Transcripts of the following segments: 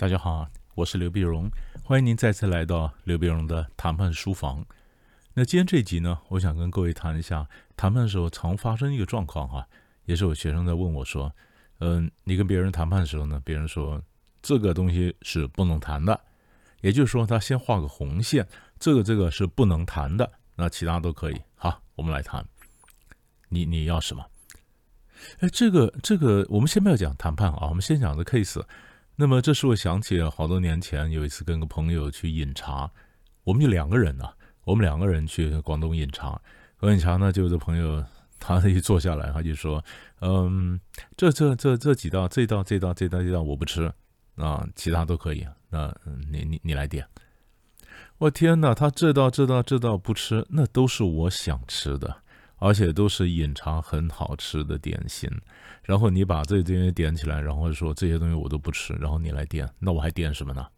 大家好，我是刘碧荣，欢迎您再次来到刘碧荣的谈判书房。那今天这集呢，我想跟各位谈一下谈判的时候常发生一个状况哈，也是我学生在问我说，嗯，你跟别人谈判的时候呢，别人说这个东西是不能谈的，也就是说他先画个红线，这个这个是不能谈的，那其他都可以。好，我们来谈，你你要什么？哎，这个这个，我们先不要讲谈判啊，我们先讲这 case。那么，这使我想起好多年前有一次跟个朋友去饮茶，我们就两个人呢，我们两个人去广东饮茶。喝饮茶呢，就这朋友他一坐下来，他就说：“嗯，这这这这几道，这道这道这道这道我不吃啊，其他都可以。那你你你来点。”我天哪，他这道这道这道不吃，那都是我想吃的。而且都是饮茶很好吃的点心，然后你把这些东西点起来，然后说这些东西我都不吃，然后你来点，那我还点什么呢？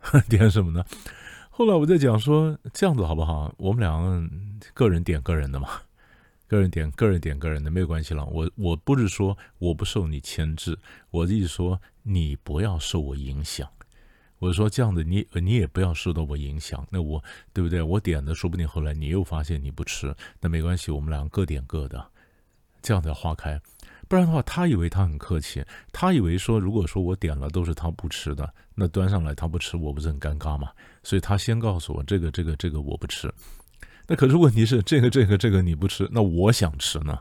点什么呢？后来我在讲说这样子好不好？我们两个个人点个人的嘛，个人点个人点个人的没有关系了。我我不是说我不受你牵制，我的意思说你不要受我影响。我说这样子，你你也不要受到我影响。那我对不对？我点的，说不定后来你又发现你不吃，那没关系，我们两个各点各的，这样才化开。不然的话，他以为他很客气，他以为说，如果说我点了都是他不吃的，那端上来他不吃，我不是很尴尬吗？所以他先告诉我这个这个这个我不吃。那可是问题是这个这个这个你不吃，那我想吃呢？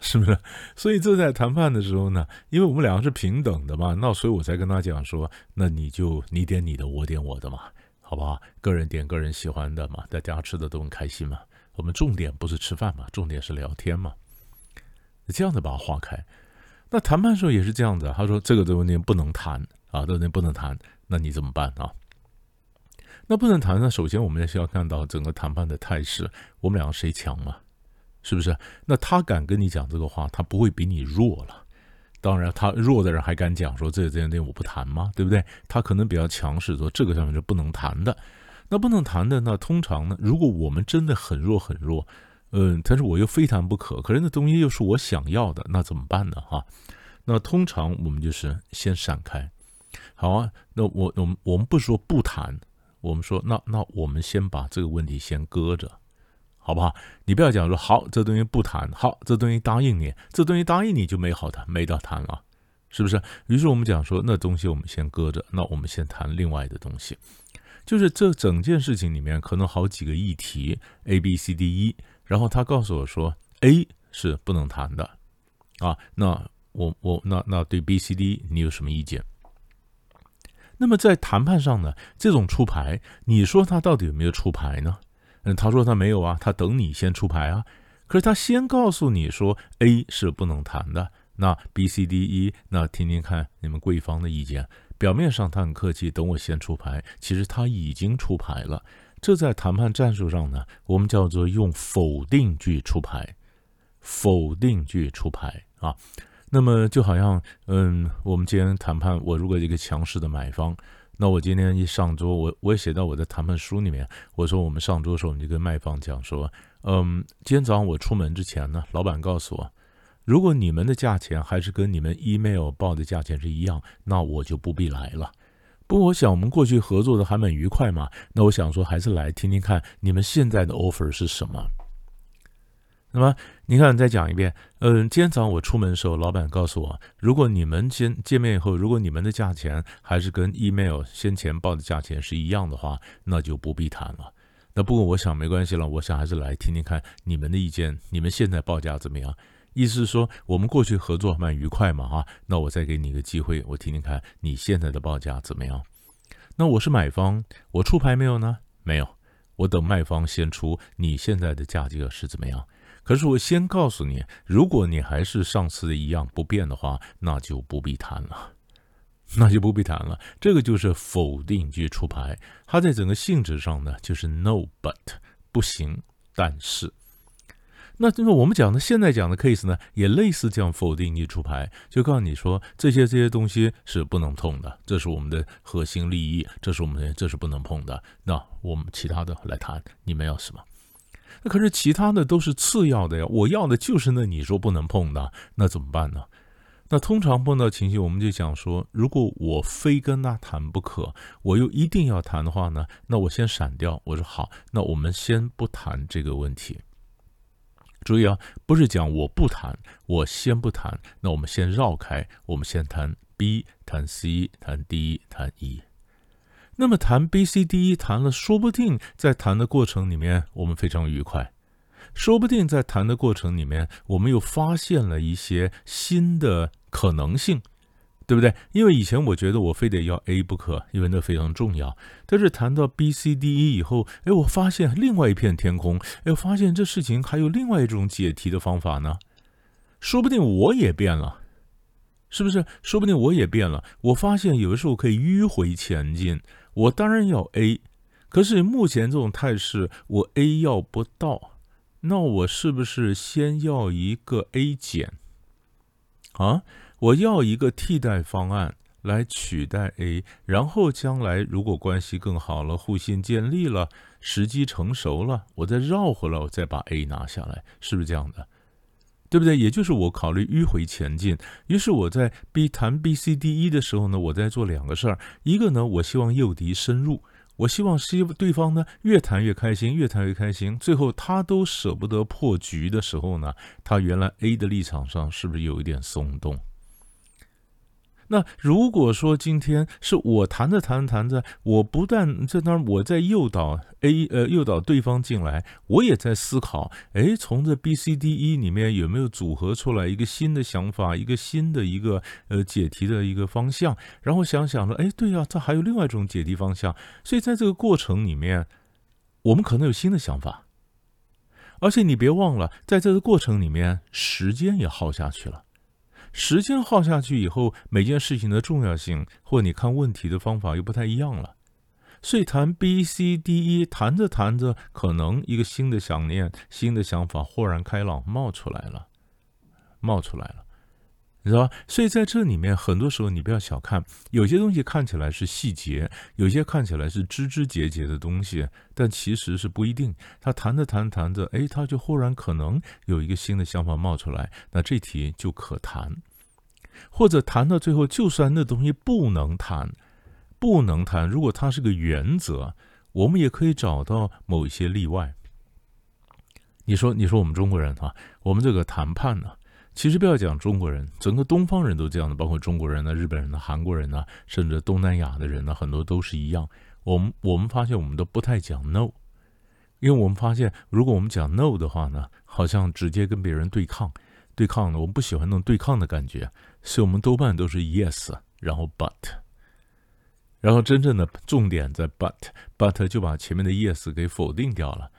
是不是？所以这在谈判的时候呢，因为我们两个是平等的嘛，那所以我才跟他讲说，那你就你点你的，我点我的嘛，好不好？个人点个人喜欢的嘛，大家吃的都很开心嘛。我们重点不是吃饭嘛，重点是聊天嘛。这样子把它划开。那谈判时候也是这样子，他说这个东西不能谈啊，这个不能谈，那你怎么办啊？那不能谈那？首先我们需要看到整个谈判的态势，我们两个谁强嘛？是不是？那他敢跟你讲这个话，他不会比你弱了。当然，他弱的人还敢讲说这这件东西我不谈吗？对不对？他可能比较强势，说这个上面是不能谈的。那不能谈的，那通常呢，如果我们真的很弱很弱，嗯，但是我又非谈不可，可是那东西又是我想要的，那怎么办呢？哈，那通常我们就是先闪开。好啊，那我我们我们不说不谈，我们说那那我们先把这个问题先搁着。好不好？你不要讲说好，这东西不谈。好，这东西答应你，这东西答应你就没好谈，没得谈了，是不是？于是我们讲说，那东西我们先搁着，那我们先谈另外的东西。就是这整件事情里面可能好几个议题，A、B、C、D、E，然后他告诉我说 A 是不能谈的啊。那我我那那对 B、C、D 你有什么意见？那么在谈判上呢，这种出牌，你说他到底有没有出牌呢？他说他没有啊，他等你先出牌啊。可是他先告诉你说 A 是不能谈的，那 B、C、D、E，那听听看你们贵方的意见。表面上他很客气，等我先出牌，其实他已经出牌了。这在谈判战术上呢，我们叫做用否定句出牌，否定句出牌啊。那么就好像，嗯，我们今天谈判，我如果一个强势的买方。那我今天一上桌，我我也写到我的谈判书里面。我说我们上桌的时候，我们就跟卖方讲说，嗯，今天早上我出门之前呢，老板告诉我，如果你们的价钱还是跟你们 email 报的价钱是一样，那我就不必来了。不过我想我们过去合作的还蛮愉快嘛，那我想说还是来听听看你们现在的 offer 是什么。那么，你看，再讲一遍。嗯，今天早上我出门的时候，老板告诉我，如果你们先见面以后，如果你们的价钱还是跟 email 先前报的价钱是一样的话，那就不必谈了。那不过我想没关系了，我想还是来听听看你们的意见，你们现在报价怎么样？意思是说，我们过去合作蛮愉快嘛，哈。那我再给你一个机会，我听听看你现在的报价怎么样？那我是买方，我出牌没有呢？没有，我等卖方先出，你现在的价格是怎么样？可是我先告诉你，如果你还是上次的一样不变的话，那就不必谈了，那就不必谈了。这个就是否定句出牌，它在整个性质上呢，就是 no but 不行，但是。那这个我们讲的现在讲的 case 呢，也类似这样否定句出牌，就告诉你说这些这些东西是不能碰的，这是我们的核心利益，这是我们的这是不能碰的。那我们其他的来谈，你们要什么？那可是其他的都是次要的呀，我要的就是那你说不能碰的，那怎么办呢？那通常碰到情绪，我们就讲说，如果我非跟他谈不可，我又一定要谈的话呢，那我先闪掉。我说好，那我们先不谈这个问题。注意啊，不是讲我不谈，我先不谈。那我们先绕开，我们先谈 B，谈 C，谈 D，谈 E。那么谈 B、C、D、E 谈了，说不定在谈的过程里面，我们非常愉快。说不定在谈的过程里面，我们又发现了一些新的可能性，对不对？因为以前我觉得我非得要 A 不可，因为那非常重要。但是谈到 B、C、D、E 以后，哎，我发现另外一片天空，哎，发现这事情还有另外一种解题的方法呢。说不定我也变了，是不是？说不定我也变了。我发现有的时候可以迂回前进。我当然要 A，可是目前这种态势，我 A 要不到。那我是不是先要一个 A 减啊？我要一个替代方案来取代 A，然后将来如果关系更好了，互信建立了，时机成熟了，我再绕回来，我再把 A 拿下来，是不是这样的？对不对？也就是我考虑迂回前进。于是我在 B 谈 B、C、D、E 的时候呢，我在做两个事儿，一个呢，我希望诱敌深入。我希望希对方呢越谈越开心，越谈越开心，最后他都舍不得破局的时候呢，他原来 A 的立场上是不是有一点松动？那如果说今天是我谈着谈着谈着，我不但在那儿我在诱导 A 呃诱导对方进来，我也在思考，哎，从这 B C D E 里面有没有组合出来一个新的想法，一个新的一个呃解题的一个方向？然后想想着，哎，对呀，这还有另外一种解题方向。所以在这个过程里面，我们可能有新的想法，而且你别忘了，在这个过程里面，时间也耗下去了。时间耗下去以后，每件事情的重要性或你看问题的方法又不太一样了。所以谈 B、C、D、E，谈着谈着，可能一个新的想念、新的想法豁然开朗冒出来了，冒出来了，你知道吧？所以在这里面，很多时候你不要小看，有些东西看起来是细节，有些看起来是枝枝节节的东西，但其实是不一定。他谈着谈着谈着，哎，他就忽然可能有一个新的想法冒出来，那这题就可谈。或者谈到最后，就算那东西不能谈，不能谈，如果它是个原则，我们也可以找到某一些例外。你说，你说我们中国人啊，我们这个谈判呢，其实不要讲中国人，整个东方人都这样的，包括中国人呢、日本人呢、韩国人呢，甚至东南亚的人呢，很多都是一样。我们我们发现，我们都不太讲 no，因为我们发现，如果我们讲 no 的话呢，好像直接跟别人对抗。对抗的，我们不喜欢那种对抗的感觉，所以我们多半都是 yes，然后 but，然后真正的重点在 but，but 就把前面的 yes 给否定掉了。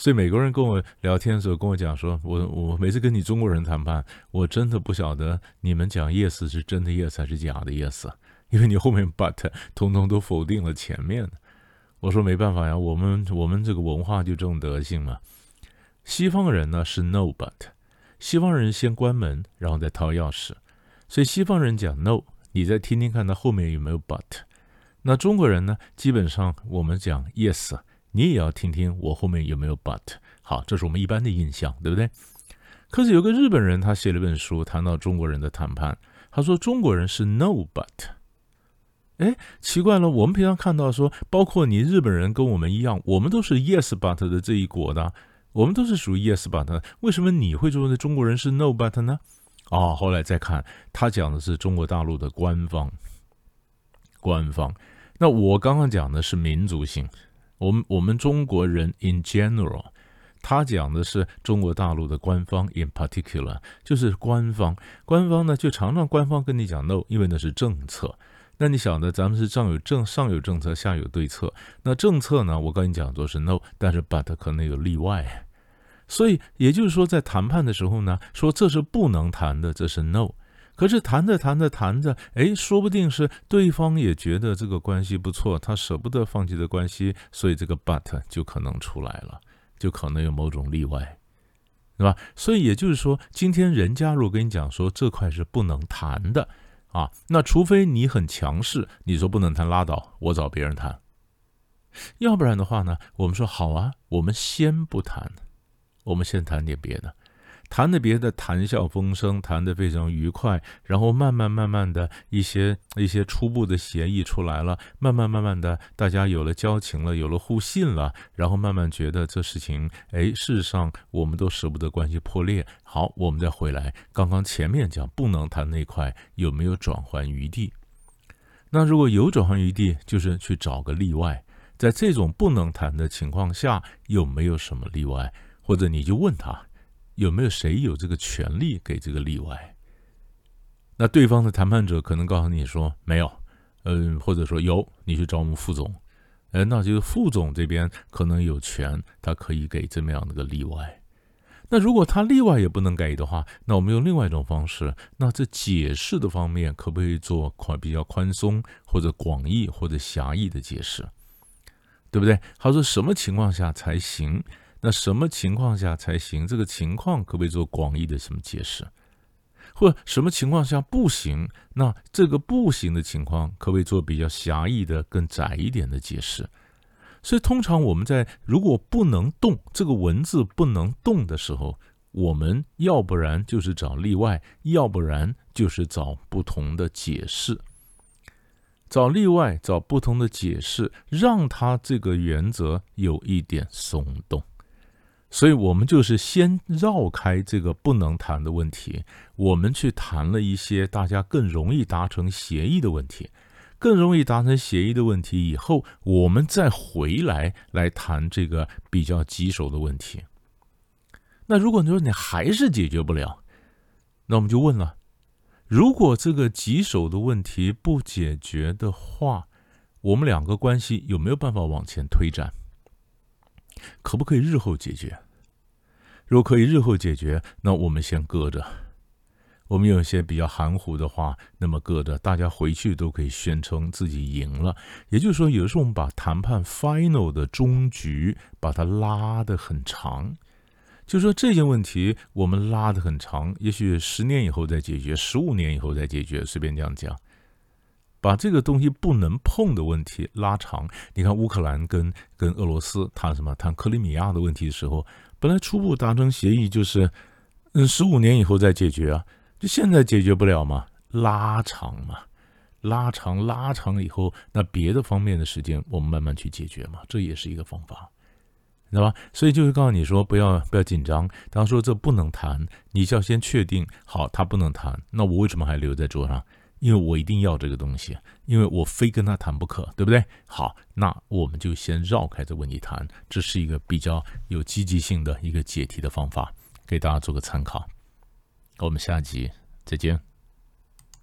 所以美国人跟我聊天的时候跟我讲说，我我每次跟你中国人谈判，我真的不晓得你们讲 yes 是真的 yes 还是假的 yes，因为你后面 but 通通都否定了前面。我说没办法呀，我们我们这个文化就这种德性嘛。西方人呢是 no but。西方人先关门，然后再掏钥匙，所以西方人讲 no，你再听听看，他后面有没有 but。那中国人呢？基本上我们讲 yes，你也要听听我后面有没有 but。好，这是我们一般的印象，对不对？可是有个日本人，他写了一本书，谈到中国人的谈判，他说中国人是 no but。哎，奇怪了，我们平常看到说，包括你日本人跟我们一样，我们都是 yes but 的这一国的。我们都是属于 yes but，为什么你会说的中国人是 no but 呢？哦，后来再看，他讲的是中国大陆的官方，官方。那我刚刚讲的是民族性，我们我们中国人 in general，他讲的是中国大陆的官方 in particular，就是官方。官方呢，就常常官方跟你讲 no，因为那是政策。那你晓得，咱们是上有政上有政策，下有对策。那政策呢？我跟你讲，都是 no，但是 but 可能有例外。所以也就是说，在谈判的时候呢，说这是不能谈的，这是 no。可是谈着谈着谈着，哎，说不定是对方也觉得这个关系不错，他舍不得放弃的关系，所以这个 but 就可能出来了，就可能有某种例外，对吧？所以也就是说，今天人家如果跟你讲说这块是不能谈的。啊，那除非你很强势，你说不能谈拉倒，我找别人谈。要不然的话呢，我们说好啊，我们先不谈，我们先谈点别的。谈的别的谈笑风生，谈得非常愉快，然后慢慢慢慢的一些一些初步的协议出来了，慢慢慢慢的大家有了交情了，有了互信了，然后慢慢觉得这事情，哎，事实上我们都舍不得关系破裂。好，我们再回来，刚刚前面讲不能谈那块有没有转换余地？那如果有转换余地，就是去找个例外。在这种不能谈的情况下，有没有什么例外？或者你就问他，有没有谁有这个权利给这个例外？那对方的谈判者可能告诉你说没有，嗯，或者说有，你去找我们副总，哎，那就是副总这边可能有权，他可以给这么样的个例外。那如果他例外也不能给的话，那我们用另外一种方式，那这解释的方面可不可以做宽比较宽松，或者广义或者狭义的解释？对不对？他说什么情况下才行？那什么情况下才行？这个情况可不可以做广义的什么解释？或什么情况下不行？那这个不行的情况可不可以做比较狭义的、更窄一点的解释？所以通常我们在如果不能动这个文字不能动的时候，我们要不然就是找例外，要不然就是找不同的解释。找例外，找不同的解释，让他这个原则有一点松动。所以，我们就是先绕开这个不能谈的问题，我们去谈了一些大家更容易达成协议的问题，更容易达成协议的问题以后，我们再回来来谈这个比较棘手的问题。那如果你说你还是解决不了，那我们就问了。如果这个棘手的问题不解决的话，我们两个关系有没有办法往前推展？可不可以日后解决？如果可以日后解决，那我们先搁着。我们有些比较含糊的话，那么搁着，大家回去都可以宣称自己赢了。也就是说，有的时候我们把谈判 final 的终局把它拉得很长。就说这些问题，我们拉的很长，也许十年以后再解决，十五年以后再解决，随便这样讲，把这个东西不能碰的问题拉长。你看乌克兰跟跟俄罗斯谈什么？谈克里米亚的问题的时候，本来初步达成协议就是，嗯，十五年以后再解决啊，就现在解决不了嘛，拉长嘛，拉长拉长以后，那别的方面的时间我们慢慢去解决嘛，这也是一个方法。知道吧？所以就是告诉你说，不要不要紧张。他说这不能谈，你就要先确定好，他不能谈。那我为什么还留在桌上？因为我一定要这个东西，因为我非跟他谈不可，对不对？好，那我们就先绕开这问题谈。这是一个比较有积极性的一个解题的方法，给大家做个参考。我们下集再见。